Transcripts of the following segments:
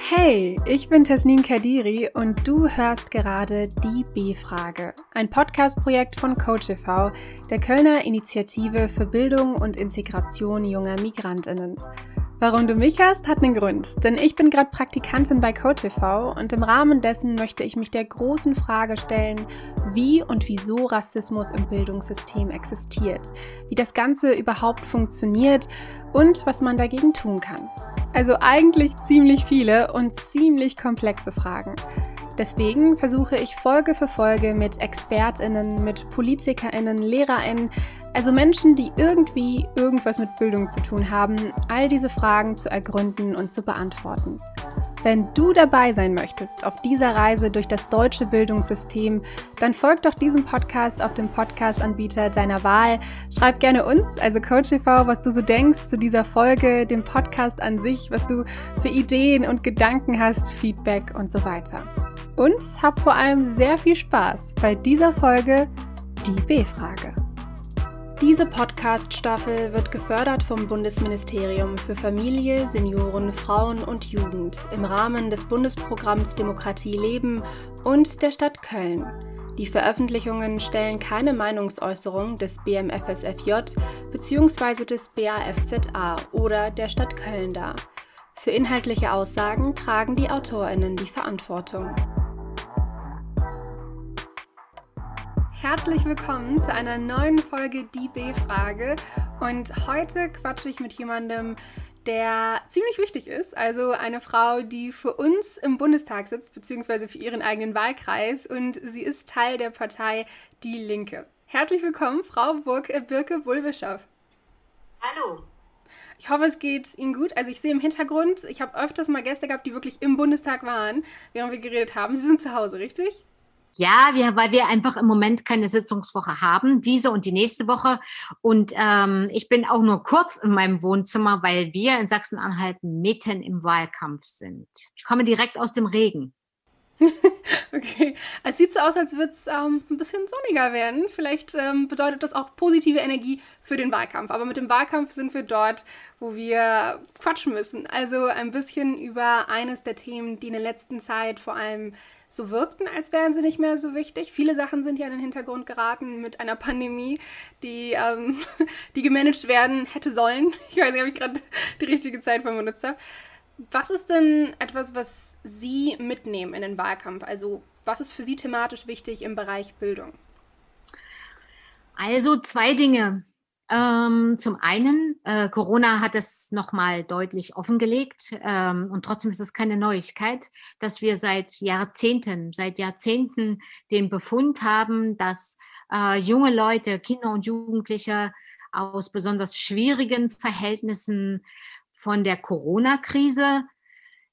Hey, ich bin Tasnim Kadiri und du hörst gerade Die B-Frage, ein Podcast-Projekt von CoachTV, der Kölner Initiative für Bildung und Integration junger Migrantinnen. Warum du mich hast, hat einen Grund, denn ich bin gerade Praktikantin bei CoachTV und im Rahmen dessen möchte ich mich der großen Frage stellen, wie und wieso Rassismus im Bildungssystem existiert, wie das Ganze überhaupt funktioniert und was man dagegen tun kann. Also eigentlich ziemlich viele und ziemlich komplexe Fragen. Deswegen versuche ich Folge für Folge mit Expertinnen, mit Politikerinnen, Lehrerinnen, also Menschen, die irgendwie irgendwas mit Bildung zu tun haben, all diese Fragen zu ergründen und zu beantworten. Wenn du dabei sein möchtest auf dieser Reise durch das deutsche Bildungssystem, dann folg doch diesem Podcast auf dem Podcast-Anbieter deiner Wahl. Schreib gerne uns, also Coach TV, was du so denkst zu dieser Folge, dem Podcast an sich, was du für Ideen und Gedanken hast, Feedback und so weiter. Und hab vor allem sehr viel Spaß bei dieser Folge Die B-Frage. Diese Podcast-Staffel wird gefördert vom Bundesministerium für Familie, Senioren, Frauen und Jugend im Rahmen des Bundesprogramms Demokratie leben und der Stadt Köln. Die Veröffentlichungen stellen keine Meinungsäußerung des BMFSFJ bzw. des BAFZA oder der Stadt Köln dar. Für inhaltliche Aussagen tragen die Autorinnen die Verantwortung. Herzlich willkommen zu einer neuen Folge Die B-Frage. Und heute quatsche ich mit jemandem, der ziemlich wichtig ist. Also eine Frau, die für uns im Bundestag sitzt, beziehungsweise für ihren eigenen Wahlkreis. Und sie ist Teil der Partei Die Linke. Herzlich willkommen, Frau äh, Birke Bulbischow. Hallo. Ich hoffe, es geht Ihnen gut. Also ich sehe im Hintergrund, ich habe öfters mal Gäste gehabt, die wirklich im Bundestag waren, während wir geredet haben. Sie sind zu Hause, richtig? Ja, wir, weil wir einfach im Moment keine Sitzungswoche haben, diese und die nächste Woche. Und ähm, ich bin auch nur kurz in meinem Wohnzimmer, weil wir in Sachsen-Anhalt mitten im Wahlkampf sind. Ich komme direkt aus dem Regen. okay, es sieht so aus, als würde es ähm, ein bisschen sonniger werden. Vielleicht ähm, bedeutet das auch positive Energie für den Wahlkampf. Aber mit dem Wahlkampf sind wir dort, wo wir quatschen müssen. Also ein bisschen über eines der Themen, die in der letzten Zeit vor allem so wirkten, als wären sie nicht mehr so wichtig. Viele Sachen sind ja in den Hintergrund geraten mit einer Pandemie, die, ähm, die gemanagt werden hätte sollen. Ich weiß nicht, ob ich gerade die richtige Zeit benutzt habe. Was ist denn etwas, was Sie mitnehmen in den Wahlkampf? Also was ist für Sie thematisch wichtig im Bereich Bildung? Also zwei Dinge. Ähm, zum einen, äh, Corona hat es nochmal deutlich offengelegt ähm, und trotzdem ist es keine Neuigkeit, dass wir seit Jahrzehnten, seit Jahrzehnten den Befund haben, dass äh, junge Leute, Kinder und Jugendliche aus besonders schwierigen Verhältnissen von der Corona-Krise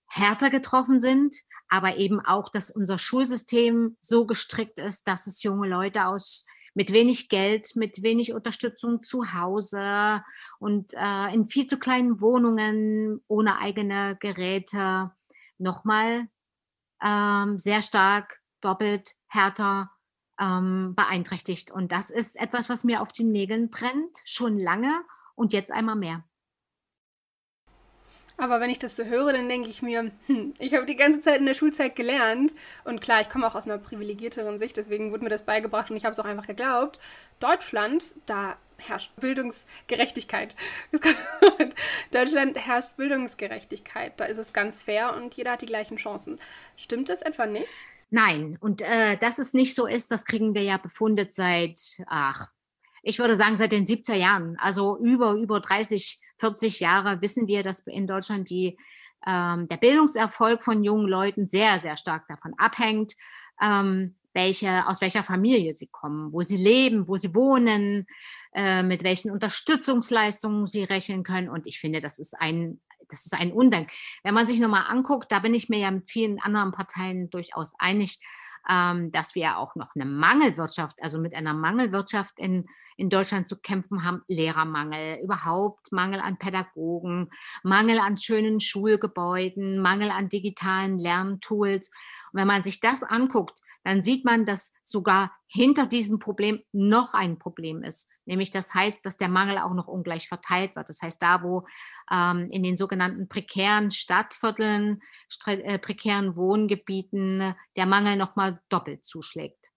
härter getroffen sind, aber eben auch, dass unser Schulsystem so gestrickt ist, dass es junge Leute aus mit wenig Geld, mit wenig Unterstützung zu Hause und äh, in viel zu kleinen Wohnungen ohne eigene Geräte nochmal ähm, sehr stark doppelt härter ähm, beeinträchtigt. Und das ist etwas, was mir auf den Nägeln brennt, schon lange und jetzt einmal mehr. Aber wenn ich das so höre, dann denke ich mir, hm, ich habe die ganze Zeit in der Schulzeit gelernt und klar, ich komme auch aus einer privilegierteren Sicht, deswegen wurde mir das beigebracht und ich habe es auch einfach geglaubt. Deutschland, da herrscht Bildungsgerechtigkeit. Deutschland herrscht Bildungsgerechtigkeit, da ist es ganz fair und jeder hat die gleichen Chancen. Stimmt das etwa nicht? Nein, und äh, dass es nicht so ist, das kriegen wir ja befundet seit, ach, ich würde sagen, seit den 70er Jahren. Also über, über 30 40 Jahre wissen wir, dass in Deutschland die, ähm, der Bildungserfolg von jungen Leuten sehr, sehr stark davon abhängt, ähm, welche, aus welcher Familie sie kommen, wo sie leben, wo sie wohnen, äh, mit welchen Unterstützungsleistungen sie rechnen können. Und ich finde, das ist ein, das ist ein Undank. Wenn man sich nochmal anguckt, da bin ich mir ja mit vielen anderen Parteien durchaus einig, ähm, dass wir auch noch eine Mangelwirtschaft, also mit einer Mangelwirtschaft in in Deutschland zu kämpfen haben. Lehrermangel, überhaupt Mangel an Pädagogen, Mangel an schönen Schulgebäuden, Mangel an digitalen Lerntools. Und wenn man sich das anguckt, dann sieht man, dass sogar hinter diesem Problem noch ein Problem ist. Nämlich das heißt, dass der Mangel auch noch ungleich verteilt wird. Das heißt, da, wo ähm, in den sogenannten prekären Stadtvierteln, äh, prekären Wohngebieten der Mangel nochmal doppelt zuschlägt.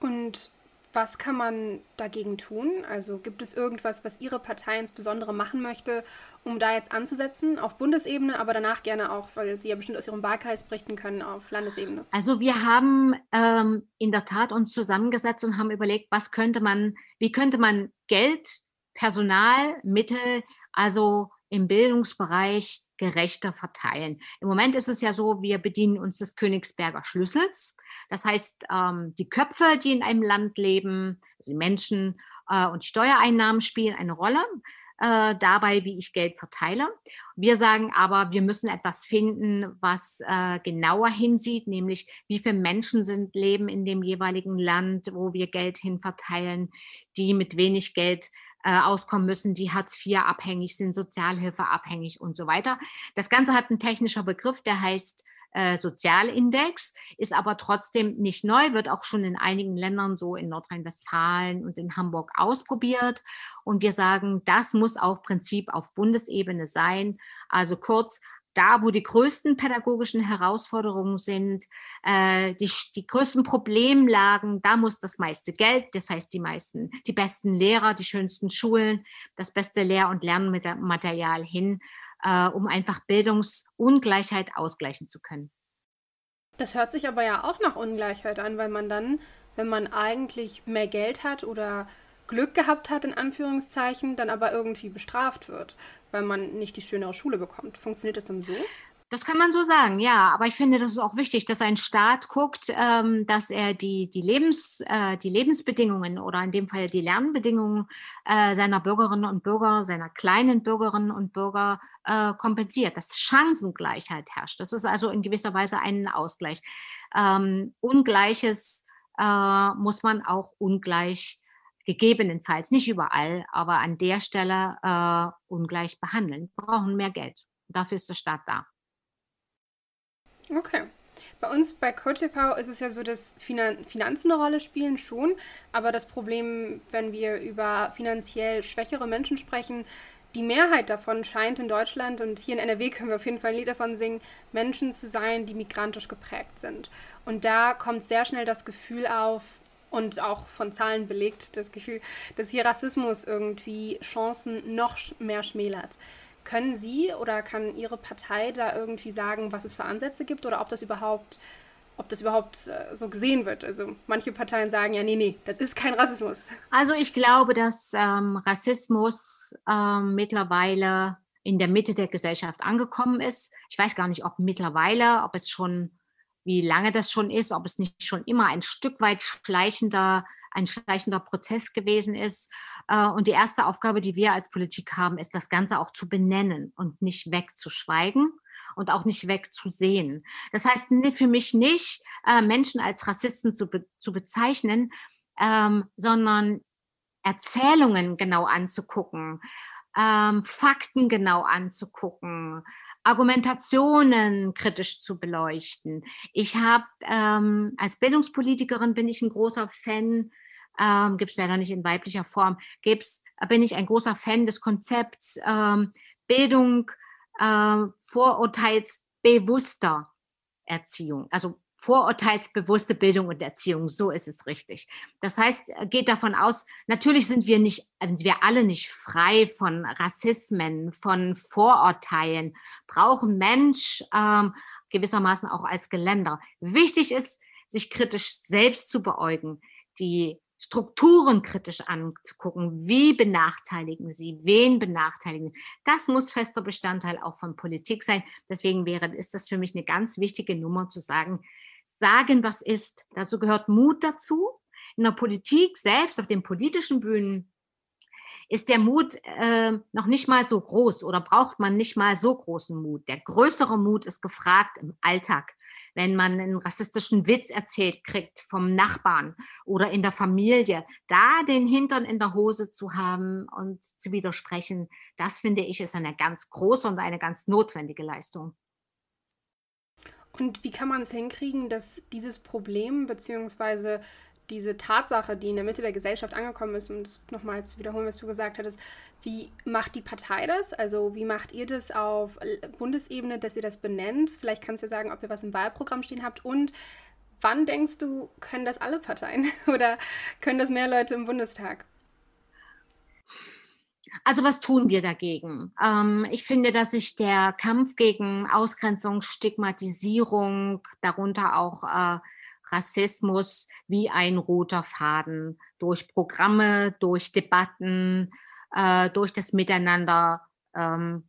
Und was kann man dagegen tun? Also gibt es irgendwas, was Ihre Partei insbesondere machen möchte, um da jetzt anzusetzen, auf Bundesebene, aber danach gerne auch, weil Sie ja bestimmt aus Ihrem Wahlkreis berichten können, auf Landesebene? Also wir haben ähm, in der Tat uns zusammengesetzt und haben überlegt, was könnte man, wie könnte man Geld, Personal, Mittel, also im Bildungsbereich gerechter verteilen. Im Moment ist es ja so, wir bedienen uns des Königsberger Schlüssels. Das heißt, ähm, die Köpfe, die in einem Land leben, also die Menschen äh, und Steuereinnahmen spielen eine Rolle äh, dabei, wie ich Geld verteile. Wir sagen aber, wir müssen etwas finden, was äh, genauer hinsieht, nämlich wie viele Menschen sind leben in dem jeweiligen Land, wo wir Geld hin verteilen, die mit wenig Geld äh, auskommen müssen, die Hartz IV abhängig sind, Sozialhilfe abhängig und so weiter. Das Ganze hat einen technischer Begriff, der heißt äh, Sozialindex, ist aber trotzdem nicht neu, wird auch schon in einigen Ländern so in Nordrhein-Westfalen und in Hamburg ausprobiert. Und wir sagen, das muss auch Prinzip auf Bundesebene sein. Also kurz, da, wo die größten pädagogischen Herausforderungen sind, äh, die, die größten Problemlagen, da muss das meiste Geld, das heißt die meisten, die besten Lehrer, die schönsten Schulen, das beste Lehr- und Lernmaterial hin, äh, um einfach Bildungsungleichheit ausgleichen zu können. Das hört sich aber ja auch nach Ungleichheit an, weil man dann, wenn man eigentlich mehr Geld hat oder Glück gehabt hat, in Anführungszeichen, dann aber irgendwie bestraft wird, weil man nicht die schönere Schule bekommt. Funktioniert das dann so? Das kann man so sagen, ja. Aber ich finde, das ist auch wichtig, dass ein Staat guckt, ähm, dass er die, die, Lebens, äh, die Lebensbedingungen oder in dem Fall die Lernbedingungen äh, seiner Bürgerinnen und Bürger, seiner kleinen Bürgerinnen und Bürger äh, kompensiert, dass Chancengleichheit herrscht. Das ist also in gewisser Weise ein Ausgleich. Ähm, Ungleiches äh, muss man auch ungleich gegebenenfalls, nicht überall, aber an der Stelle äh, ungleich behandeln. Wir brauchen mehr Geld. Dafür ist der Staat da. Okay. Bei uns bei CoachTV ist es ja so, dass Finan Finanzen eine Rolle spielen schon, aber das Problem, wenn wir über finanziell schwächere Menschen sprechen, die Mehrheit davon scheint in Deutschland und hier in NRW können wir auf jeden Fall ein Lied davon singen, Menschen zu sein, die migrantisch geprägt sind. Und da kommt sehr schnell das Gefühl auf, und auch von Zahlen belegt das Gefühl, dass hier Rassismus irgendwie Chancen noch mehr schmälert. Können Sie oder kann Ihre Partei da irgendwie sagen, was es für Ansätze gibt oder ob das überhaupt, ob das überhaupt äh, so gesehen wird? Also manche Parteien sagen ja, nee, nee, das ist kein Rassismus. Also ich glaube, dass ähm, Rassismus ähm, mittlerweile in der Mitte der Gesellschaft angekommen ist. Ich weiß gar nicht, ob mittlerweile, ob es schon wie lange das schon ist, ob es nicht schon immer ein Stück weit schleichender ein schleichender Prozess gewesen ist. Äh, und die erste Aufgabe, die wir als Politik haben, ist, das Ganze auch zu benennen und nicht wegzuschweigen und auch nicht wegzusehen. Das heißt für mich nicht, äh, Menschen als Rassisten zu, be zu bezeichnen, ähm, sondern Erzählungen genau anzugucken, ähm, Fakten genau anzugucken, Argumentationen kritisch zu beleuchten. Ich habe ähm, als Bildungspolitikerin bin ich ein großer Fan, ähm, gibt es leider nicht in weiblicher Form, gibt's, bin ich ein großer Fan des Konzepts ähm, Bildung äh, vorurteilsbewusster Erziehung. Also vorurteilsbewusste Bildung und Erziehung, so ist es richtig. Das heißt, äh, geht davon aus, natürlich sind wir nicht, wir alle nicht frei von Rassismen, von Vorurteilen, brauchen Mensch ähm, gewissermaßen auch als Geländer. Wichtig ist, sich kritisch selbst zu beäugen, die Strukturen kritisch anzugucken. Wie benachteiligen sie? Wen benachteiligen? Das muss fester Bestandteil auch von Politik sein. Deswegen wäre, ist das für mich eine ganz wichtige Nummer zu sagen, sagen, was ist. Dazu gehört Mut dazu. In der Politik selbst, auf den politischen Bühnen, ist der Mut äh, noch nicht mal so groß oder braucht man nicht mal so großen Mut. Der größere Mut ist gefragt im Alltag wenn man einen rassistischen Witz erzählt kriegt vom Nachbarn oder in der Familie, da den Hintern in der Hose zu haben und zu widersprechen, das finde ich ist eine ganz große und eine ganz notwendige Leistung. Und wie kann man es hinkriegen, dass dieses Problem bzw. diese Tatsache, die in der Mitte der Gesellschaft angekommen ist, um das nochmal zu wiederholen, was du gesagt hattest, wie macht die Partei das? Also wie macht ihr das auf Bundesebene, dass ihr das benennt? Vielleicht kannst du sagen, ob ihr was im Wahlprogramm stehen habt und wann denkst du, können das alle Parteien oder können das mehr Leute im Bundestag? Also was tun wir dagegen? Ähm, ich finde, dass sich der Kampf gegen Ausgrenzung, Stigmatisierung, darunter auch äh, Rassismus wie ein roter Faden durch Programme, durch Debatten, äh, durch das Miteinander ähm,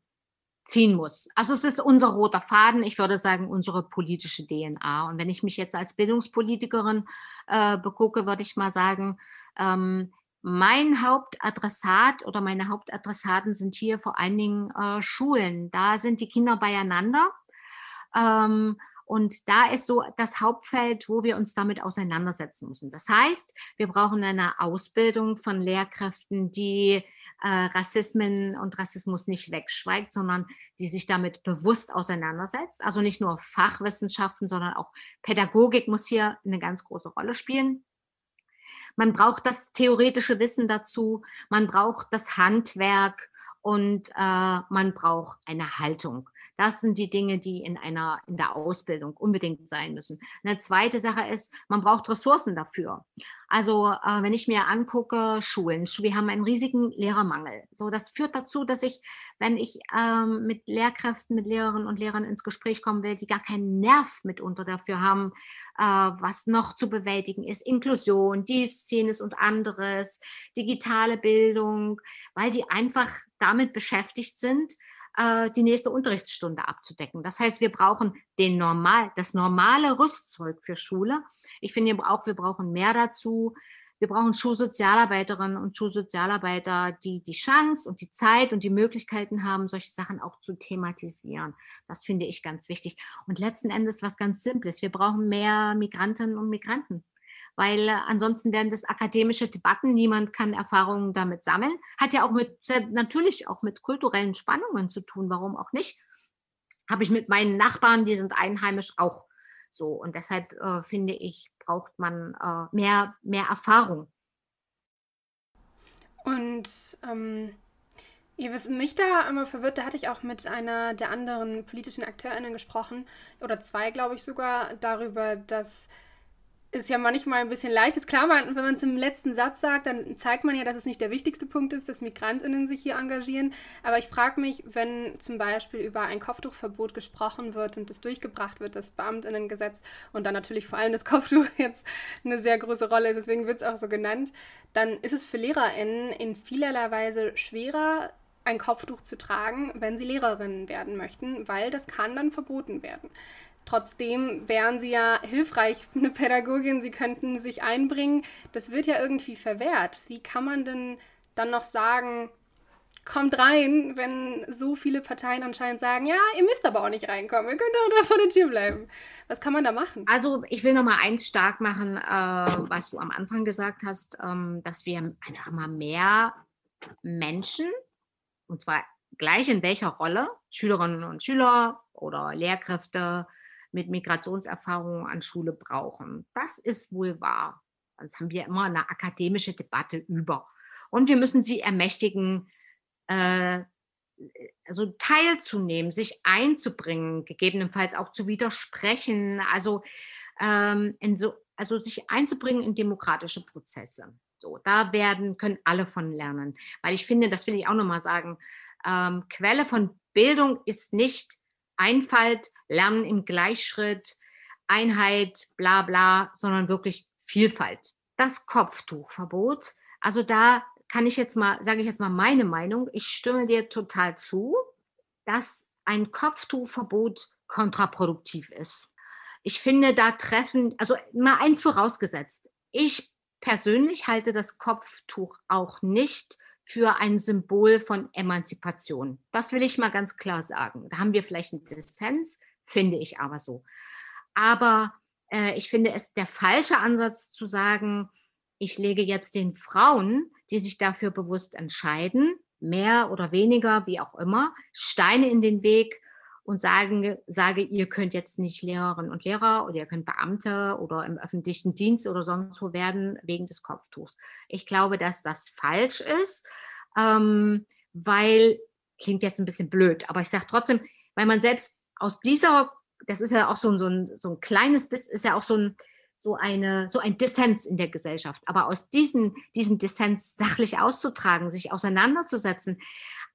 ziehen muss. Also es ist unser roter Faden, ich würde sagen unsere politische DNA. Und wenn ich mich jetzt als Bildungspolitikerin äh, begucke, würde ich mal sagen, ähm, mein Hauptadressat oder meine Hauptadressaten sind hier vor allen Dingen äh, Schulen. Da sind die Kinder beieinander. Ähm, und da ist so das Hauptfeld, wo wir uns damit auseinandersetzen müssen. Das heißt, wir brauchen eine Ausbildung von Lehrkräften, die äh, Rassismen und Rassismus nicht wegschweigt, sondern die sich damit bewusst auseinandersetzt. Also nicht nur Fachwissenschaften, sondern auch Pädagogik muss hier eine ganz große Rolle spielen. Man braucht das theoretische Wissen dazu, man braucht das Handwerk und äh, man braucht eine Haltung. Das sind die Dinge, die in einer, in der Ausbildung unbedingt sein müssen. Eine zweite Sache ist, man braucht Ressourcen dafür. Also, äh, wenn ich mir angucke, Schulen, wir haben einen riesigen Lehrermangel. So, das führt dazu, dass ich, wenn ich ähm, mit Lehrkräften, mit Lehrerinnen und Lehrern ins Gespräch kommen will, die gar keinen Nerv mitunter dafür haben, äh, was noch zu bewältigen ist. Inklusion, dies, jenes und anderes, digitale Bildung, weil die einfach damit beschäftigt sind, äh, die nächste Unterrichtsstunde abzudecken. Das heißt, wir brauchen den normal, das normale Rüstzeug für Schule. Ich finde auch, wir brauchen mehr dazu. Wir brauchen Schulsozialarbeiterinnen und Schulsozialarbeiter, die die Chance und die Zeit und die Möglichkeiten haben, solche Sachen auch zu thematisieren. Das finde ich ganz wichtig. Und letzten Endes was ganz Simples. Wir brauchen mehr Migrantinnen und Migranten weil äh, ansonsten werden das akademische Debatten, niemand kann Erfahrungen damit sammeln. Hat ja auch mit, natürlich auch mit kulturellen Spannungen zu tun, warum auch nicht. Habe ich mit meinen Nachbarn, die sind einheimisch auch so. Und deshalb äh, finde ich, braucht man äh, mehr, mehr Erfahrung. Und ähm, ihr wisst, mich da immer verwirrt, da hatte ich auch mit einer der anderen politischen AkteurInnen gesprochen, oder zwei, glaube ich sogar, darüber, dass ist ja manchmal ein bisschen leicht. Ist klar, wenn man es im letzten Satz sagt, dann zeigt man ja, dass es nicht der wichtigste Punkt ist, dass MigrantInnen sich hier engagieren. Aber ich frage mich, wenn zum Beispiel über ein Kopftuchverbot gesprochen wird und das durchgebracht wird, das Beamtinnengesetz und dann natürlich vor allem das Kopftuch jetzt eine sehr große Rolle ist, deswegen wird es auch so genannt, dann ist es für LehrerInnen in vielerlei Weise schwerer, ein Kopftuch zu tragen, wenn sie Lehrerinnen werden möchten, weil das kann dann verboten werden. Trotzdem wären sie ja hilfreich, eine Pädagogin, sie könnten sich einbringen. Das wird ja irgendwie verwehrt. Wie kann man denn dann noch sagen, kommt rein, wenn so viele Parteien anscheinend sagen, ja, ihr müsst aber auch nicht reinkommen, ihr könnt auch da vor der Tür bleiben. Was kann man da machen? Also ich will noch mal eins stark machen, äh, was du am Anfang gesagt hast, ähm, dass wir einfach mal mehr Menschen, und zwar gleich in welcher Rolle, Schülerinnen und Schüler oder Lehrkräfte, mit Migrationserfahrungen an Schule brauchen. Das ist wohl wahr. Sonst haben wir immer eine akademische Debatte über. Und wir müssen sie ermächtigen, äh, also teilzunehmen, sich einzubringen, gegebenenfalls auch zu widersprechen, also, ähm, so, also sich einzubringen in demokratische Prozesse. So, da werden, können alle von lernen. Weil ich finde, das will ich auch nochmal sagen, ähm, Quelle von Bildung ist nicht Einfalt, Lernen im Gleichschritt, Einheit, bla bla, sondern wirklich Vielfalt. Das Kopftuchverbot, also da kann ich jetzt mal, sage ich jetzt mal meine Meinung, ich stimme dir total zu, dass ein Kopftuchverbot kontraproduktiv ist. Ich finde, da treffen, also mal eins vorausgesetzt, ich persönlich halte das Kopftuch auch nicht für ein Symbol von Emanzipation. Das will ich mal ganz klar sagen. Da haben wir vielleicht einen Dissens, finde ich aber so. Aber äh, ich finde es der falsche Ansatz zu sagen, ich lege jetzt den Frauen, die sich dafür bewusst entscheiden, mehr oder weniger, wie auch immer, Steine in den Weg und sagen, sage, ihr könnt jetzt nicht Lehrerinnen und Lehrer oder ihr könnt Beamte oder im öffentlichen Dienst oder sonst wo werden wegen des Kopftuchs. Ich glaube, dass das falsch ist, ähm, weil, klingt jetzt ein bisschen blöd, aber ich sage trotzdem, weil man selbst aus dieser, das ist ja auch so, so, ein, so ein kleines, ist ja auch so ein, so eine, so ein Dissens in der Gesellschaft. Aber aus diesen, diesen Dissens sachlich auszutragen, sich auseinanderzusetzen,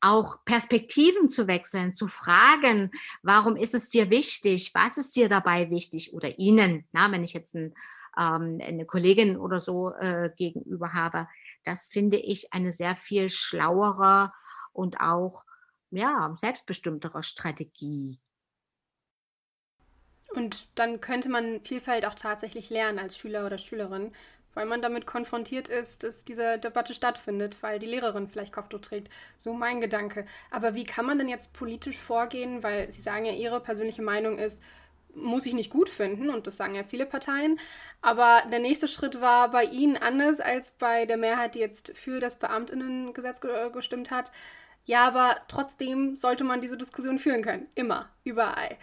auch Perspektiven zu wechseln, zu fragen, warum ist es dir wichtig? Was ist dir dabei wichtig? Oder Ihnen, na, wenn ich jetzt ein, ähm, eine Kollegin oder so äh, gegenüber habe, das finde ich eine sehr viel schlauere und auch ja, selbstbestimmtere Strategie. Und dann könnte man Vielfalt auch tatsächlich lernen als Schüler oder Schülerin, weil man damit konfrontiert ist, dass diese Debatte stattfindet, weil die Lehrerin vielleicht Kopftuch trägt. So mein Gedanke. Aber wie kann man denn jetzt politisch vorgehen? Weil Sie sagen ja, Ihre persönliche Meinung ist, muss ich nicht gut finden und das sagen ja viele Parteien. Aber der nächste Schritt war bei Ihnen anders als bei der Mehrheit, die jetzt für das Beamtinnengesetz gestimmt hat. Ja, aber trotzdem sollte man diese Diskussion führen können. Immer, überall.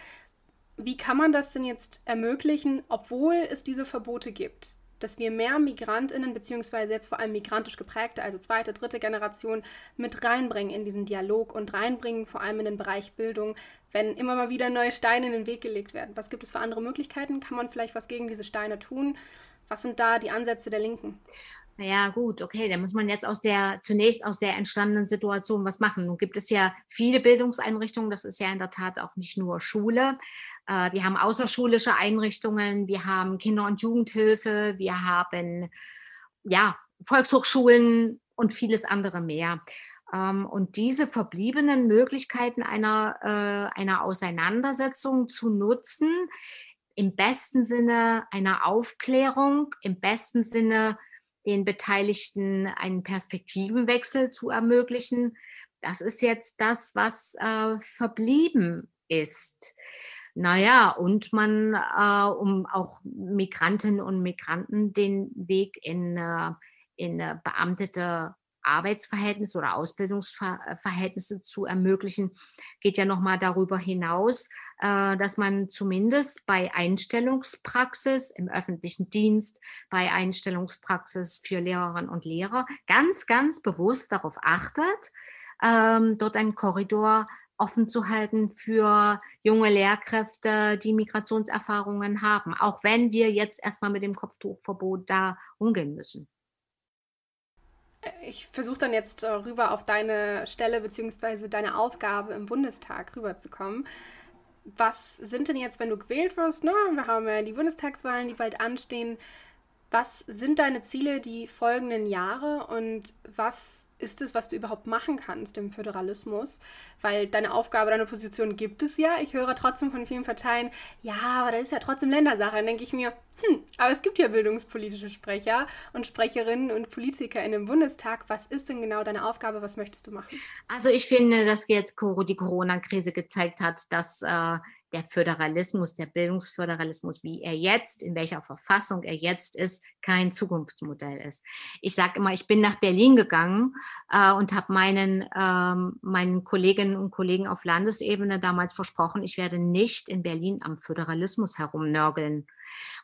Wie kann man das denn jetzt ermöglichen, obwohl es diese Verbote gibt? Dass wir mehr Migrantinnen, beziehungsweise jetzt vor allem migrantisch geprägte, also zweite, dritte Generation, mit reinbringen in diesen Dialog und reinbringen, vor allem in den Bereich Bildung, wenn immer mal wieder neue Steine in den Weg gelegt werden. Was gibt es für andere Möglichkeiten? Kann man vielleicht was gegen diese Steine tun? Was sind da die Ansätze der Linken? Ja, gut, okay, da muss man jetzt aus der, zunächst aus der entstandenen Situation was machen. Nun gibt es ja viele Bildungseinrichtungen, das ist ja in der Tat auch nicht nur Schule. Äh, wir haben außerschulische Einrichtungen, wir haben Kinder- und Jugendhilfe, wir haben, ja, Volkshochschulen und vieles andere mehr. Ähm, und diese verbliebenen Möglichkeiten einer, äh, einer Auseinandersetzung zu nutzen, im besten Sinne einer Aufklärung, im besten Sinne den Beteiligten einen Perspektivenwechsel zu ermöglichen. Das ist jetzt das, was äh, verblieben ist. Naja, und man, äh, um auch Migrantinnen und Migranten den Weg in, äh, in äh, beamtete Arbeitsverhältnisse oder Ausbildungsverhältnisse zu ermöglichen, geht ja nochmal darüber hinaus, äh, dass man zumindest bei Einstellungspraxis im öffentlichen Dienst, bei Einstellungspraxis für Lehrerinnen und Lehrer ganz, ganz bewusst darauf achtet, ähm, dort einen Korridor offen zu halten für junge Lehrkräfte, die Migrationserfahrungen haben, auch wenn wir jetzt erstmal mit dem Kopftuchverbot da umgehen müssen ich versuche dann jetzt äh, rüber auf deine Stelle bzw. deine Aufgabe im Bundestag rüberzukommen. Was sind denn jetzt, wenn du gewählt wirst? Ne? Wir haben ja die Bundestagswahlen, die bald anstehen. Was sind deine Ziele die folgenden Jahre und was ist es, was du überhaupt machen kannst im Föderalismus? Weil deine Aufgabe, deine Position gibt es ja. Ich höre trotzdem von vielen Parteien, ja, aber das ist ja trotzdem Ländersache. Dann denke ich mir, hm, aber es gibt ja bildungspolitische Sprecher und Sprecherinnen und Politiker in dem Bundestag. Was ist denn genau deine Aufgabe? Was möchtest du machen? Also ich finde, dass jetzt die Corona-Krise gezeigt hat, dass äh, der Föderalismus, der Bildungsföderalismus, wie er jetzt, in welcher Verfassung er jetzt ist, kein Zukunftsmodell ist. Ich sage immer, ich bin nach Berlin gegangen äh, und habe meinen, ähm, meinen Kolleginnen und Kollegen auf Landesebene damals versprochen, ich werde nicht in Berlin am Föderalismus herumnörgeln.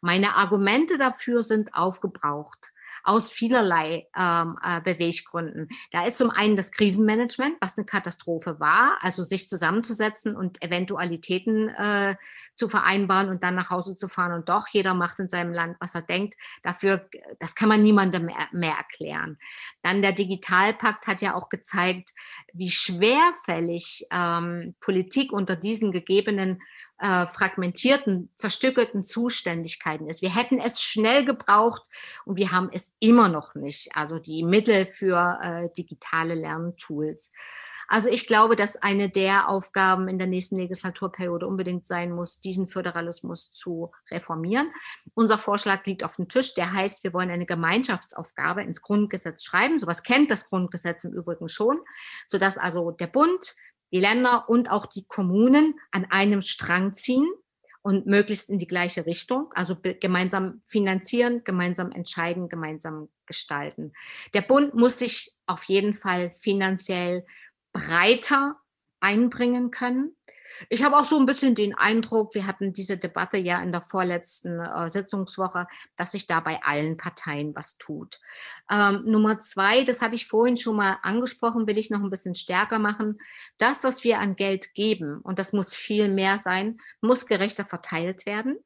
Meine Argumente dafür sind aufgebraucht aus vielerlei ähm, äh, Beweggründen. Da ist zum einen das Krisenmanagement, was eine Katastrophe war, also sich zusammenzusetzen und Eventualitäten äh, zu vereinbaren und dann nach Hause zu fahren und doch jeder macht in seinem Land, was er denkt. Dafür, das kann man niemandem mehr, mehr erklären. Dann der Digitalpakt hat ja auch gezeigt, wie schwerfällig ähm, Politik unter diesen gegebenen äh, fragmentierten, zerstückelten Zuständigkeiten ist. Wir hätten es schnell gebraucht und wir haben es immer noch nicht. Also die Mittel für äh, digitale Lerntools. Also ich glaube, dass eine der Aufgaben in der nächsten Legislaturperiode unbedingt sein muss, diesen Föderalismus zu reformieren. Unser Vorschlag liegt auf dem Tisch, der heißt, wir wollen eine Gemeinschaftsaufgabe ins Grundgesetz schreiben. Sowas kennt das Grundgesetz im Übrigen schon, sodass also der Bund, die Länder und auch die Kommunen an einem Strang ziehen und möglichst in die gleiche Richtung, also gemeinsam finanzieren, gemeinsam entscheiden, gemeinsam gestalten. Der Bund muss sich auf jeden Fall finanziell breiter einbringen können. Ich habe auch so ein bisschen den Eindruck, wir hatten diese Debatte ja in der vorletzten äh, Sitzungswoche, dass sich da bei allen Parteien was tut. Ähm, Nummer zwei, das hatte ich vorhin schon mal angesprochen, will ich noch ein bisschen stärker machen. Das, was wir an Geld geben, und das muss viel mehr sein, muss gerechter verteilt werden.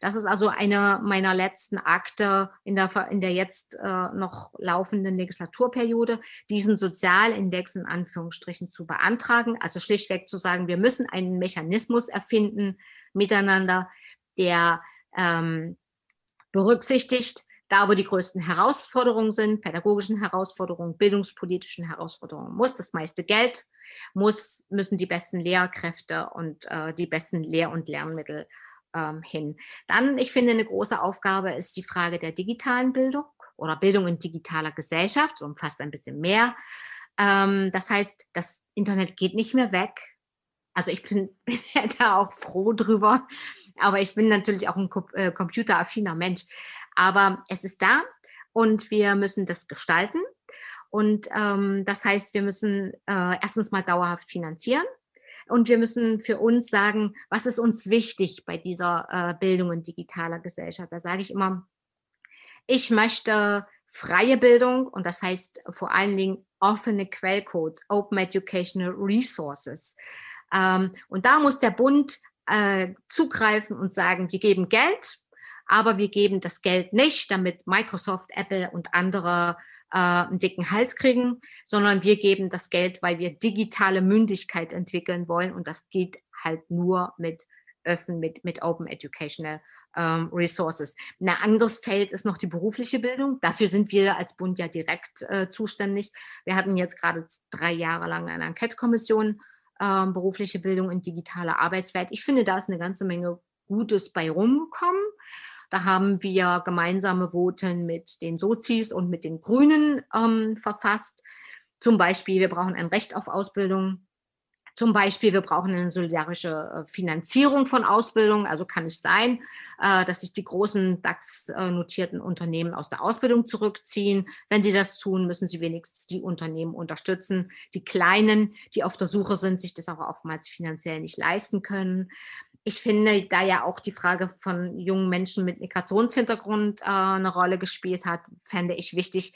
Das ist also eine meiner letzten Akte in der, in der jetzt äh, noch laufenden Legislaturperiode, diesen Sozialindex in Anführungsstrichen zu beantragen. Also schlichtweg zu sagen, wir müssen einen Mechanismus erfinden miteinander, der ähm, berücksichtigt, da wo die größten Herausforderungen sind, pädagogischen Herausforderungen, bildungspolitischen Herausforderungen, muss das meiste Geld, muss, müssen die besten Lehrkräfte und äh, die besten Lehr- und Lernmittel ähm, hin. Dann, ich finde, eine große Aufgabe ist die Frage der digitalen Bildung oder Bildung in digitaler Gesellschaft, umfasst ein bisschen mehr. Ähm, das heißt, das Internet geht nicht mehr weg. Also ich bin, bin da auch froh drüber, aber ich bin natürlich auch ein äh, computeraffiner Mensch. Aber es ist da und wir müssen das gestalten. Und ähm, das heißt, wir müssen äh, erstens mal dauerhaft finanzieren. Und wir müssen für uns sagen, was ist uns wichtig bei dieser äh, Bildung in digitaler Gesellschaft. Da sage ich immer, ich möchte freie Bildung und das heißt vor allen Dingen offene Quellcodes, Open Educational Resources. Ähm, und da muss der Bund äh, zugreifen und sagen, wir geben Geld, aber wir geben das Geld nicht, damit Microsoft, Apple und andere äh, einen dicken Hals kriegen, sondern wir geben das Geld, weil wir digitale Mündigkeit entwickeln wollen und das geht halt nur mit öffnen mit, mit Open Educational ähm, Resources. Ein anderes Feld ist noch die berufliche Bildung. Dafür sind wir als Bund ja direkt äh, zuständig. Wir hatten jetzt gerade drei Jahre lang eine Enquete-Kommission ähm, berufliche Bildung in digitaler Arbeitswelt. Ich finde, da ist eine ganze Menge Gutes bei rumgekommen. Da haben wir gemeinsame Voten mit den Sozis und mit den Grünen ähm, verfasst. Zum Beispiel, wir brauchen ein Recht auf Ausbildung. Zum Beispiel, wir brauchen eine solidarische äh, Finanzierung von Ausbildung. Also kann es sein, äh, dass sich die großen DAX-notierten Unternehmen aus der Ausbildung zurückziehen. Wenn sie das tun, müssen sie wenigstens die Unternehmen unterstützen. Die Kleinen, die auf der Suche sind, sich das auch oftmals finanziell nicht leisten können ich finde, da ja auch die Frage von jungen Menschen mit Migrationshintergrund äh, eine Rolle gespielt hat, fände ich wichtig,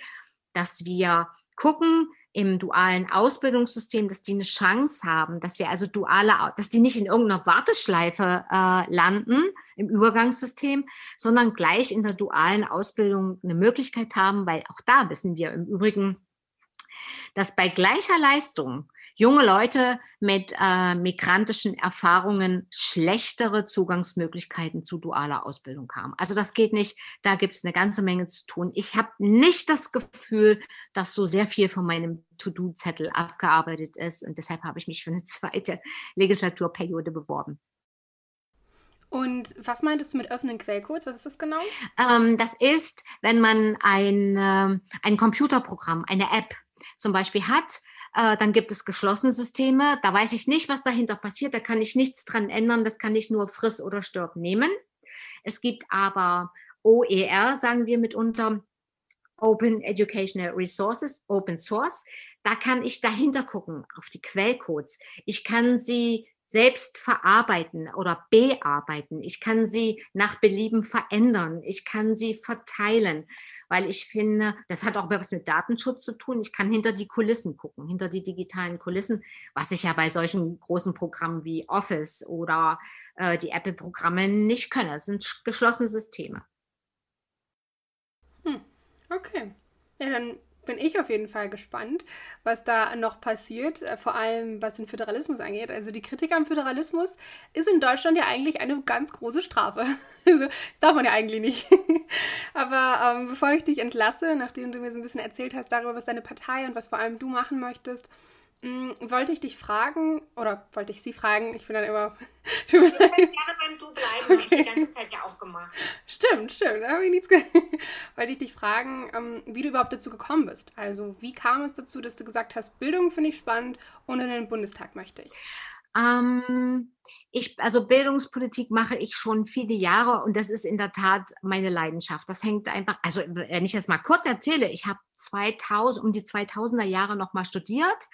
dass wir gucken im dualen Ausbildungssystem, dass die eine Chance haben, dass wir also duale, dass die nicht in irgendeiner Warteschleife äh, landen im Übergangssystem, sondern gleich in der dualen Ausbildung eine Möglichkeit haben, weil auch da wissen wir im Übrigen, dass bei gleicher Leistung junge Leute mit äh, migrantischen Erfahrungen schlechtere Zugangsmöglichkeiten zu dualer Ausbildung haben. Also das geht nicht. Da gibt es eine ganze Menge zu tun. Ich habe nicht das Gefühl, dass so sehr viel von meinem To-Do-Zettel abgearbeitet ist. Und deshalb habe ich mich für eine zweite Legislaturperiode beworben. Und was meintest du mit öffnen Quellcodes? Was ist das genau? Ähm, das ist, wenn man ein, äh, ein Computerprogramm, eine App zum Beispiel hat, äh, dann gibt es geschlossene Systeme. Da weiß ich nicht, was dahinter passiert. Da kann ich nichts dran ändern. Das kann ich nur friss oder stirb nehmen. Es gibt aber OER, sagen wir mitunter, Open Educational Resources, Open Source. Da kann ich dahinter gucken auf die Quellcodes. Ich kann sie selbst verarbeiten oder bearbeiten. Ich kann sie nach Belieben verändern. Ich kann sie verteilen weil ich finde, das hat auch was mit Datenschutz zu tun. Ich kann hinter die Kulissen gucken, hinter die digitalen Kulissen, was ich ja bei solchen großen Programmen wie Office oder äh, die Apple-Programme nicht kann. Das sind geschlossene Systeme. Hm. Okay. Ja, dann bin ich auf jeden Fall gespannt, was da noch passiert, äh, vor allem was den Föderalismus angeht. Also die Kritik am Föderalismus ist in Deutschland ja eigentlich eine ganz große Strafe. Also das darf man ja eigentlich nicht. Aber ähm, bevor ich dich entlasse, nachdem du mir so ein bisschen erzählt hast darüber, was deine Partei und was vor allem du machen möchtest, wollte ich dich fragen, oder wollte ich Sie fragen, ich bin dann immer. Ich würde gerne beim Du bleiben, okay. habe ich die ganze Zeit ja auch gemacht. Stimmt, stimmt, da habe ich nichts Wollte ich dich fragen, ähm, wie du überhaupt dazu gekommen bist. Also, wie kam es dazu, dass du gesagt hast, Bildung finde ich spannend und in den Bundestag möchte ich? Ähm, ich, also Bildungspolitik mache ich schon viele Jahre und das ist in der Tat meine Leidenschaft. Das hängt einfach, also wenn ich das mal kurz erzähle, ich habe 2000, um die 2000er Jahre nochmal studiert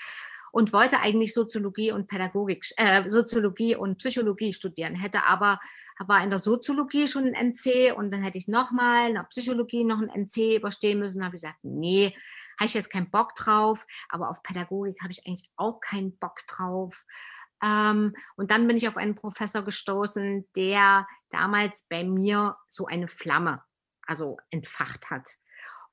und wollte eigentlich Soziologie und Pädagogik, äh, Soziologie und Psychologie studieren, hätte aber war in der Soziologie schon ein NC und dann hätte ich nochmal in der Psychologie noch ein NC überstehen müssen. Da habe ich gesagt, nee, habe ich jetzt keinen Bock drauf, aber auf Pädagogik habe ich eigentlich auch keinen Bock drauf. Ähm, und dann bin ich auf einen Professor gestoßen, der damals bei mir so eine Flamme, also entfacht hat.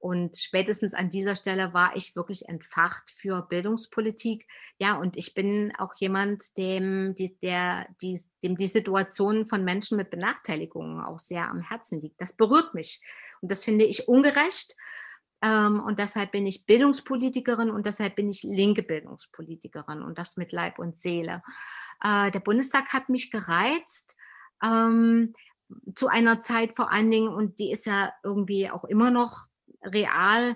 Und spätestens an dieser Stelle war ich wirklich entfacht für Bildungspolitik. Ja, und ich bin auch jemand, dem die, der, die, dem die Situation von Menschen mit Benachteiligungen auch sehr am Herzen liegt. Das berührt mich. Und das finde ich ungerecht. Ähm, und deshalb bin ich Bildungspolitikerin und deshalb bin ich linke Bildungspolitikerin und das mit Leib und Seele. Äh, der Bundestag hat mich gereizt. Ähm, zu einer Zeit vor allen Dingen, und die ist ja irgendwie auch immer noch real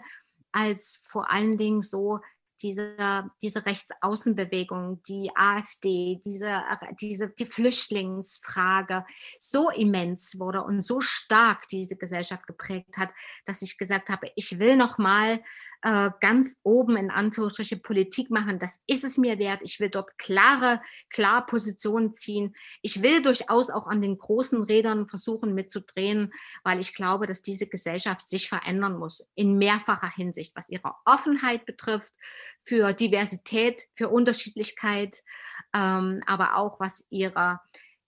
als vor allen Dingen so diese, diese Rechtsaußenbewegung, die AfD, diese, diese, die Flüchtlingsfrage so immens wurde und so stark diese Gesellschaft geprägt hat, dass ich gesagt habe, ich will noch mal äh, ganz oben in Anführungsstriche Politik machen. Das ist es mir wert. Ich will dort klare, klar Positionen ziehen. Ich will durchaus auch an den großen Rädern versuchen mitzudrehen, weil ich glaube, dass diese Gesellschaft sich verändern muss in mehrfacher Hinsicht, was ihre Offenheit betrifft, für Diversität, für Unterschiedlichkeit, ähm, aber auch was ihre,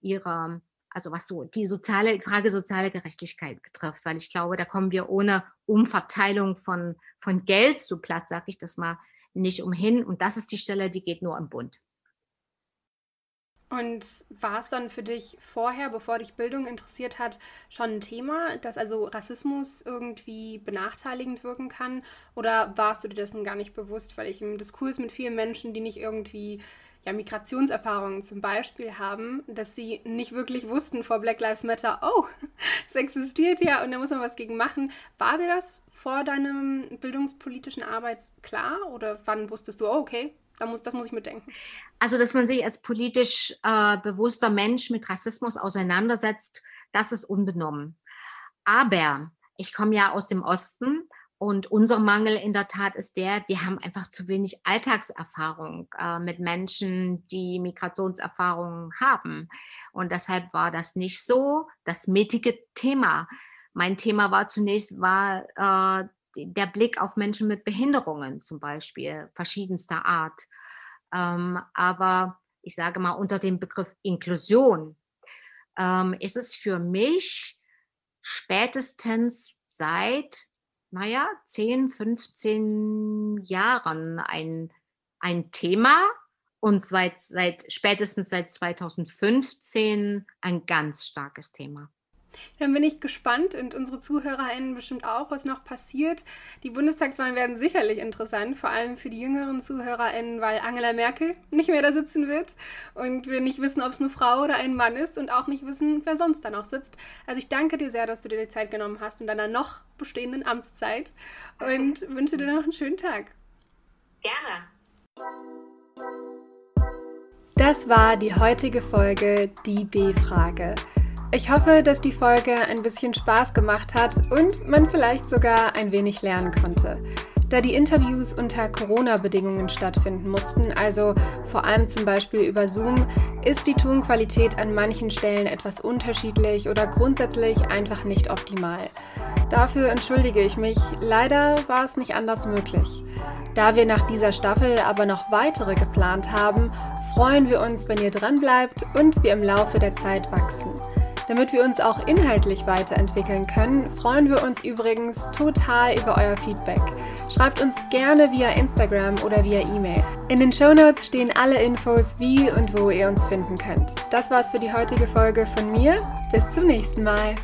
ihre also was so die soziale Frage soziale Gerechtigkeit betrifft, weil ich glaube, da kommen wir ohne Umverteilung von, von Geld zu Platz, sage ich das mal, nicht umhin. Und das ist die Stelle, die geht nur im Bund. Und war es dann für dich vorher, bevor dich Bildung interessiert hat, schon ein Thema, dass also Rassismus irgendwie benachteiligend wirken kann? Oder warst du dir dessen gar nicht bewusst? Weil ich im Diskurs mit vielen Menschen, die nicht irgendwie ja, Migrationserfahrungen zum Beispiel haben, dass sie nicht wirklich wussten vor Black Lives Matter, oh, es existiert ja und da muss man was gegen machen. War dir das vor deinem bildungspolitischen Arbeit klar oder wann wusstest du, oh, okay, da muss, das muss ich mitdenken? Also, dass man sich als politisch äh, bewusster Mensch mit Rassismus auseinandersetzt, das ist unbenommen. Aber ich komme ja aus dem Osten und unser Mangel in der Tat ist der, wir haben einfach zu wenig Alltagserfahrung äh, mit Menschen, die Migrationserfahrungen haben. Und deshalb war das nicht so das mittige Thema. Mein Thema war zunächst war äh, der Blick auf Menschen mit Behinderungen zum Beispiel, verschiedenster Art. Ähm, aber ich sage mal unter dem Begriff Inklusion ähm, ist es für mich spätestens seit naja, 10, 15 Jahren ein, ein Thema und seit, seit spätestens seit 2015 ein ganz starkes Thema. Dann bin ich gespannt und unsere ZuhörerInnen bestimmt auch, was noch passiert. Die Bundestagswahlen werden sicherlich interessant, vor allem für die jüngeren ZuhörerInnen, weil Angela Merkel nicht mehr da sitzen wird und wir nicht wissen, ob es eine Frau oder ein Mann ist und auch nicht wissen, wer sonst da noch sitzt. Also ich danke dir sehr, dass du dir die Zeit genommen hast in deiner noch bestehenden Amtszeit und wünsche dir noch einen schönen Tag. Gerne. Das war die heutige Folge Die B-Frage. Ich hoffe, dass die Folge ein bisschen Spaß gemacht hat und man vielleicht sogar ein wenig lernen konnte. Da die Interviews unter Corona-Bedingungen stattfinden mussten, also vor allem zum Beispiel über Zoom, ist die Tonqualität an manchen Stellen etwas unterschiedlich oder grundsätzlich einfach nicht optimal. Dafür entschuldige ich mich, leider war es nicht anders möglich. Da wir nach dieser Staffel aber noch weitere geplant haben, freuen wir uns, wenn ihr dranbleibt und wir im Laufe der Zeit wachsen. Damit wir uns auch inhaltlich weiterentwickeln können, freuen wir uns übrigens total über euer Feedback. Schreibt uns gerne via Instagram oder via E-Mail. In den Shownotes stehen alle Infos, wie und wo ihr uns finden könnt. Das war's für die heutige Folge von mir. Bis zum nächsten Mal.